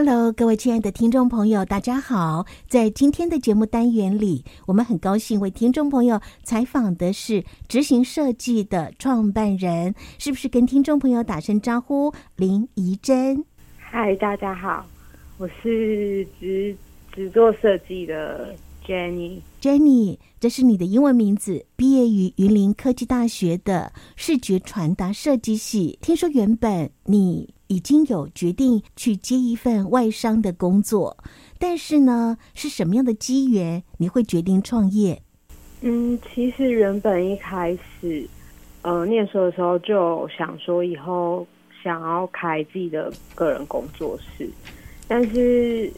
Hello，各位亲爱的听众朋友，大家好！在今天的节目单元里，我们很高兴为听众朋友采访的是执行设计的创办人，是不是跟听众朋友打声招呼？林怡珍。嗨，大家好，我是执执做设计的 Jenny。Jenny，这是你的英文名字，毕业于云林科技大学的视觉传达设计系。听说原本你已经有决定去接一份外商的工作，但是呢，是什么样的机缘你会决定创业？嗯，其实原本一开始，呃，念书的时候就想说以后想要开自己的个人工作室，但是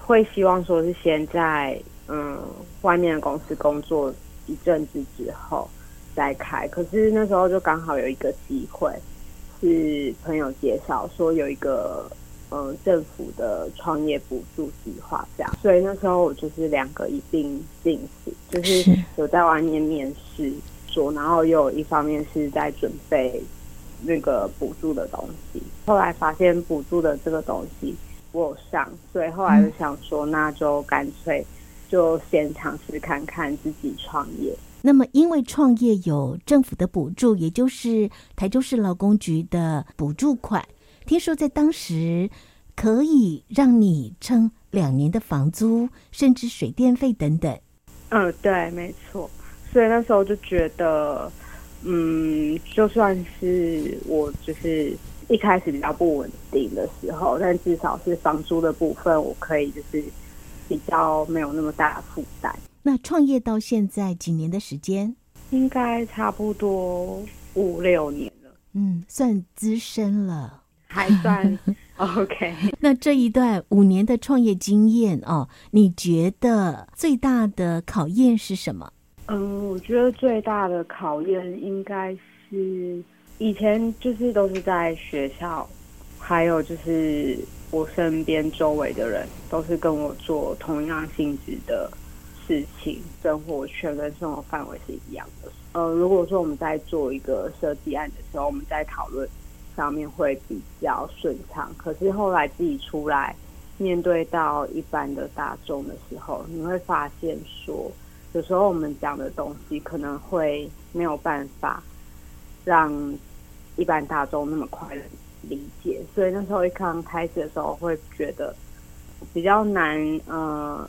会希望说是先在嗯外面的公司工作一阵子之后再开，可是那时候就刚好有一个机会。是朋友介绍说有一个嗯、呃、政府的创业补助计划这样，所以那时候我就是两个一并进行，就是有在外面面试做，然后又有一方面是在准备那个补助的东西。后来发现补助的这个东西我有上，所以后来就想说，那就干脆就先尝试看看自己创业。那么，因为创业有政府的补助，也就是台州市劳工局的补助款，听说在当时可以让你撑两年的房租，甚至水电费等等。嗯，对，没错。所以那时候就觉得，嗯，就算是我就是一开始比较不稳定的时候，但至少是房租的部分，我可以就是比较没有那么大的负担。那创业到现在几年的时间？应该差不多五六年了。嗯，算资深了，还算 OK。那这一段五年的创业经验哦，你觉得最大的考验是什么？嗯，我觉得最大的考验应该是以前就是都是在学校，还有就是我身边周围的人都是跟我做同样性质的。事情生活圈跟生活范围是一样的。呃，如果说我们在做一个设计案的时候，我们在讨论上面会比较顺畅。可是后来自己出来面对到一般的大众的时候，你会发现说，有时候我们讲的东西可能会没有办法让一般大众那么快乐理解。所以那时候一刚开始的时候，会觉得比较难。呃。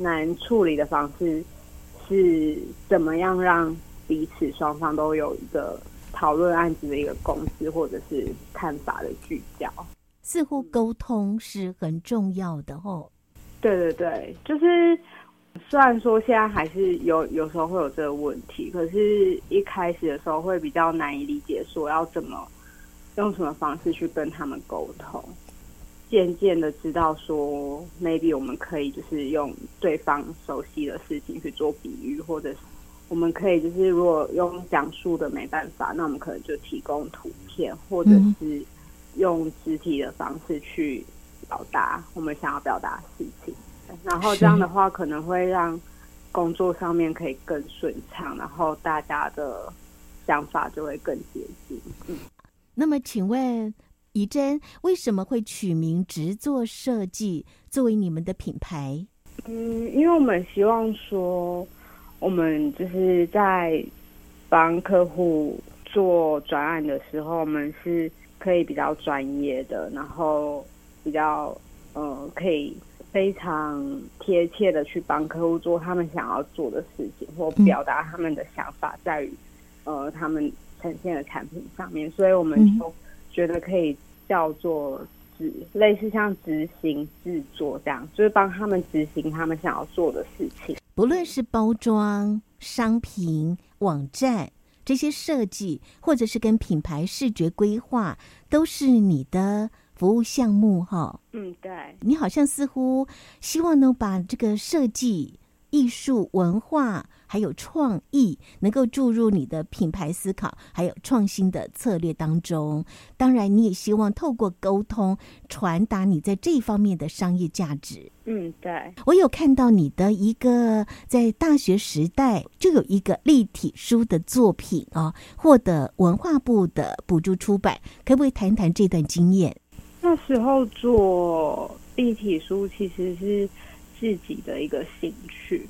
难处理的方式是怎么样让彼此双方都有一个讨论案子的一个共识，或者是看法的聚焦？似乎沟通是很重要的哦。对对对，就是虽然说现在还是有有时候会有这个问题，可是一开始的时候会比较难以理解，说要怎么用什么方式去跟他们沟通。渐渐的知道说，maybe 我们可以就是用对方熟悉的事情去做比喻，或者是我们可以就是如果用讲述的没办法，那我们可能就提供图片，或者是用肢体的方式去表达我们想要表达的事情。然后这样的话，可能会让工作上面可以更顺畅，然后大家的想法就会更接近。嗯，那么请问。怡珍为什么会取名直做设计作为你们的品牌？嗯，因为我们希望说，我们就是在帮客户做专案的时候，我们是可以比较专业的，然后比较呃，可以非常贴切的去帮客户做他们想要做的事情，或表达他们的想法，在于呃他们呈现的产品上面，所以我们就觉得可以。叫做执，类似像执行制作这样，就是帮他们执行他们想要做的事情。不论是包装、商品、网站这些设计，或者是跟品牌视觉规划，都是你的服务项目哈。嗯，对。你好像似乎希望能把这个设计、艺术、文化，还有创意，能够注入你的品牌思考，还有创新的策略当中。当然，你也希望透过沟通传达你在这方面的商业价值。嗯，对。我有看到你的一个在大学时代就有一个立体书的作品哦，获得文化部的补助出版，可不可以谈谈这段经验？那时候做立体书其实是自己的一个兴趣。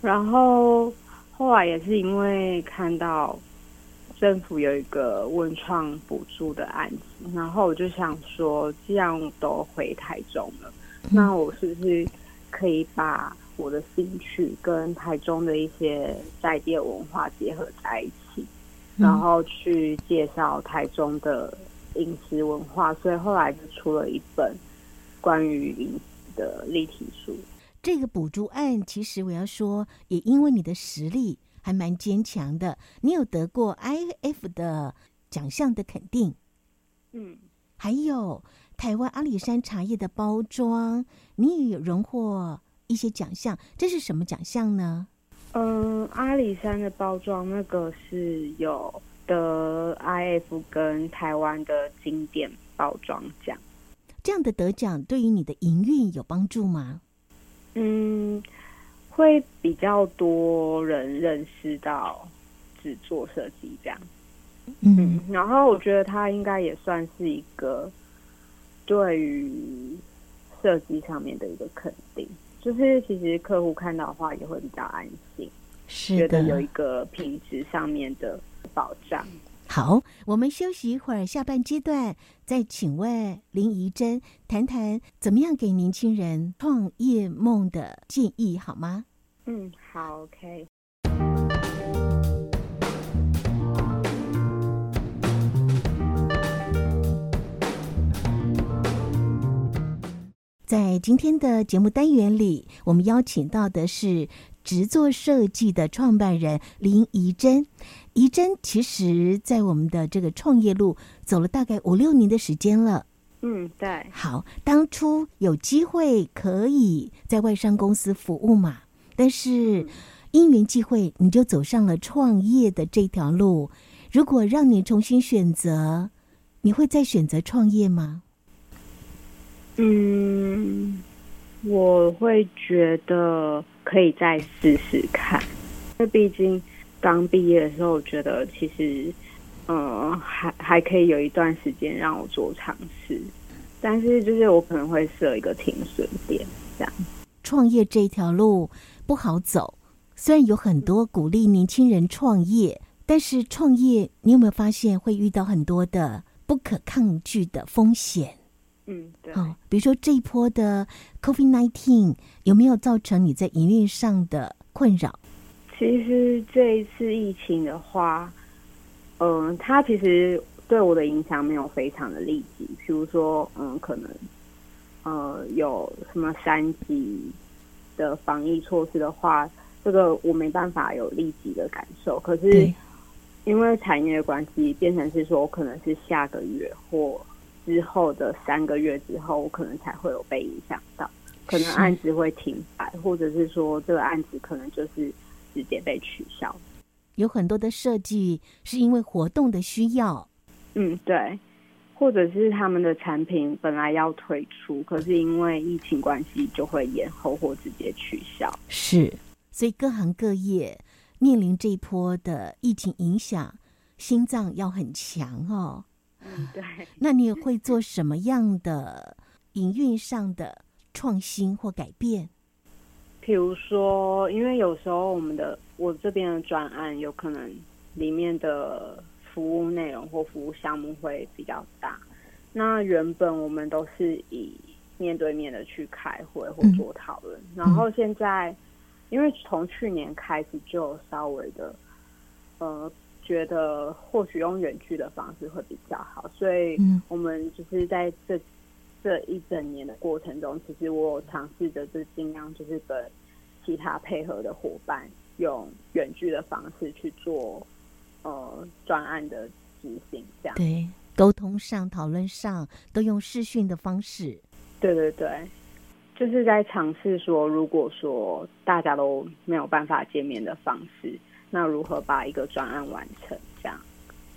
然后后来也是因为看到政府有一个文创补助的案子，然后我就想说，既然我都回台中了，那我是不是可以把我的兴趣跟台中的一些在地文化结合在一起，然后去介绍台中的饮食文化，所以后来就出了一本关于饮食的立体书。这个补助案，其实我要说，也因为你的实力还蛮坚强的，你有得过 IF 的奖项的肯定，嗯，还有台湾阿里山茶叶的包装，你也有荣获一些奖项，这是什么奖项呢？嗯，阿里山的包装那个是有得 IF 跟台湾的经典包装奖，这样的得奖对于你的营运有帮助吗？嗯，会比较多人认识到只做设计这样，嗯，然后我觉得他应该也算是一个对于设计上面的一个肯定，就是其实客户看到的话也会比较安心，是觉得有一个品质上面的保障。好，我们休息一会儿，下半阶段再请问林怡珍谈谈怎么样给年轻人创业梦的建议，好吗？嗯，好，OK。在今天的节目单元里，我们邀请到的是直作设计的创办人林怡珍。怡珍其实，在我们的这个创业路走了大概五六年的时间了。嗯，对。好，当初有机会可以在外商公司服务嘛，但是因缘际会，你就走上了创业的这条路。如果让你重新选择，你会再选择创业吗？嗯，我会觉得可以再试试看，因为毕竟。刚毕业的时候，我觉得其实，呃，还还可以有一段时间让我做尝试，但是就是我可能会设一个停损点，这样。创业这条路不好走，虽然有很多鼓励年轻人创业，但是创业你有没有发现会遇到很多的不可抗拒的风险？嗯，对。哦，比如说这一波的 COVID-19 有没有造成你在营运上的困扰？其实这一次疫情的话，嗯、呃，它其实对我的影响没有非常的立即。比如说，嗯，可能，呃，有什么三级的防疫措施的话，这个我没办法有立即的感受。可是，因为产业的关系，变成是说我可能是下个月或之后的三个月之后，我可能才会有被影响到，可能案子会停摆，或者是说这个案子可能就是。直接被取消，有很多的设计是因为活动的需要，嗯，对，或者是他们的产品本来要推出，可是因为疫情关系就会延后或直接取消。是，所以各行各业面临这一波的疫情影响，心脏要很强哦。嗯，对。那你会做什么样的营运上的创新或改变？比如说，因为有时候我们的我这边的专案有可能里面的服务内容或服务项目会比较大，那原本我们都是以面对面的去开会或做讨论，嗯、然后现在因为从去年开始就稍微的呃觉得或许用远距的方式会比较好，所以我们就是在这。这一整年的过程中，其实我有尝试着，就尽量就是跟其他配合的伙伴，用远距的方式去做呃专案的执行，这样。对，沟通上、讨论上都用视讯的方式。对对对，就是在尝试说，如果说大家都没有办法见面的方式，那如何把一个专案完成这样？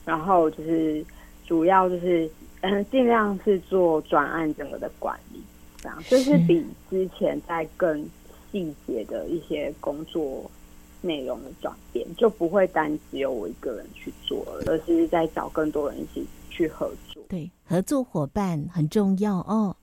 然后就是主要就是嗯，尽量是做专案整个的管理，这样就是比之前在更细节的一些工作内容的转变，就不会单只有我一个人去做了，而是在找更多人一起去合作。对，合作伙伴很重要哦。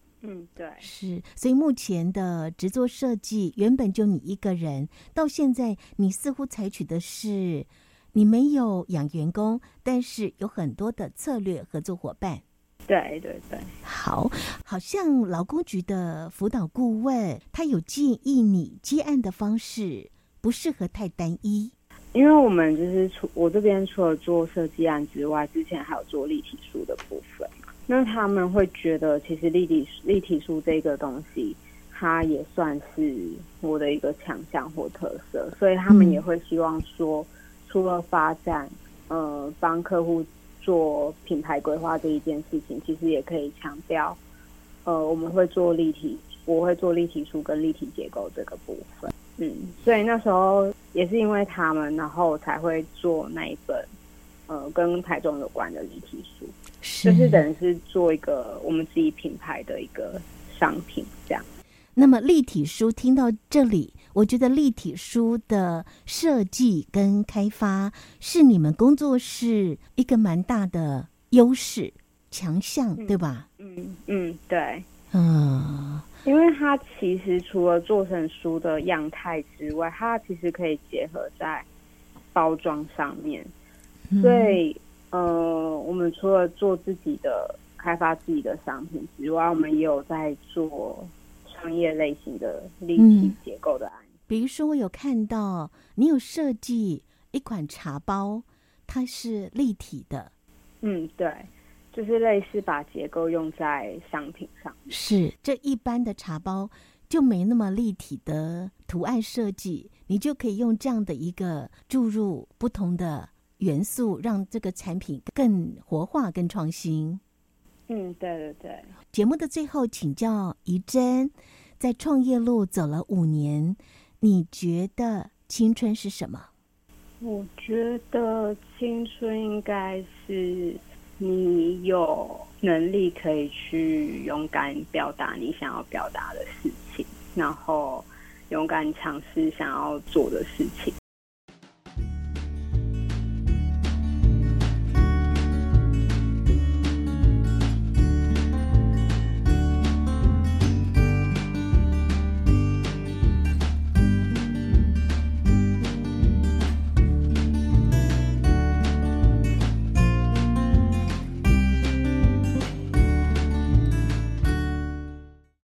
是，所以目前的制作设计原本就你一个人，到现在你似乎采取的是你没有养员工，但是有很多的策略合作伙伴。对对对，好，好像劳工局的辅导顾问他有建议你接案的方式不适合太单一，因为我们就是除我这边除了做设计案之外，之前还有做立体书的部分。那他们会觉得，其实立体立体书这个东西，它也算是我的一个强项或特色，所以他们也会希望说，除了发展，呃，帮客户做品牌规划这一件事情，其实也可以强调，呃，我们会做立体，我会做立体书跟立体结构这个部分，嗯，所以那时候也是因为他们，然后才会做那一本，呃，跟台中有关的立体书。是就是等于是做一个我们自己品牌的一个商品这样。那么立体书听到这里，我觉得立体书的设计跟开发是你们工作室一个蛮大的优势强项，嗯、对吧？嗯嗯，对，嗯，因为它其实除了做成书的样态之外，它其实可以结合在包装上面，所以。呃，我们除了做自己的开发自己的商品之外，我们也有在做商业类型的立体结构的案例。嗯，比如说，我有看到你有设计一款茶包，它是立体的。嗯，对，就是类似把结构用在商品上。是，这一般的茶包就没那么立体的图案设计，你就可以用这样的一个注入不同的。元素让这个产品更活化、更创新。嗯，对对对。节目的最后，请教怡珍，在创业路走了五年，你觉得青春是什么？我觉得青春应该是你有能力可以去勇敢表达你想要表达的事情，然后勇敢尝试想要做的事情。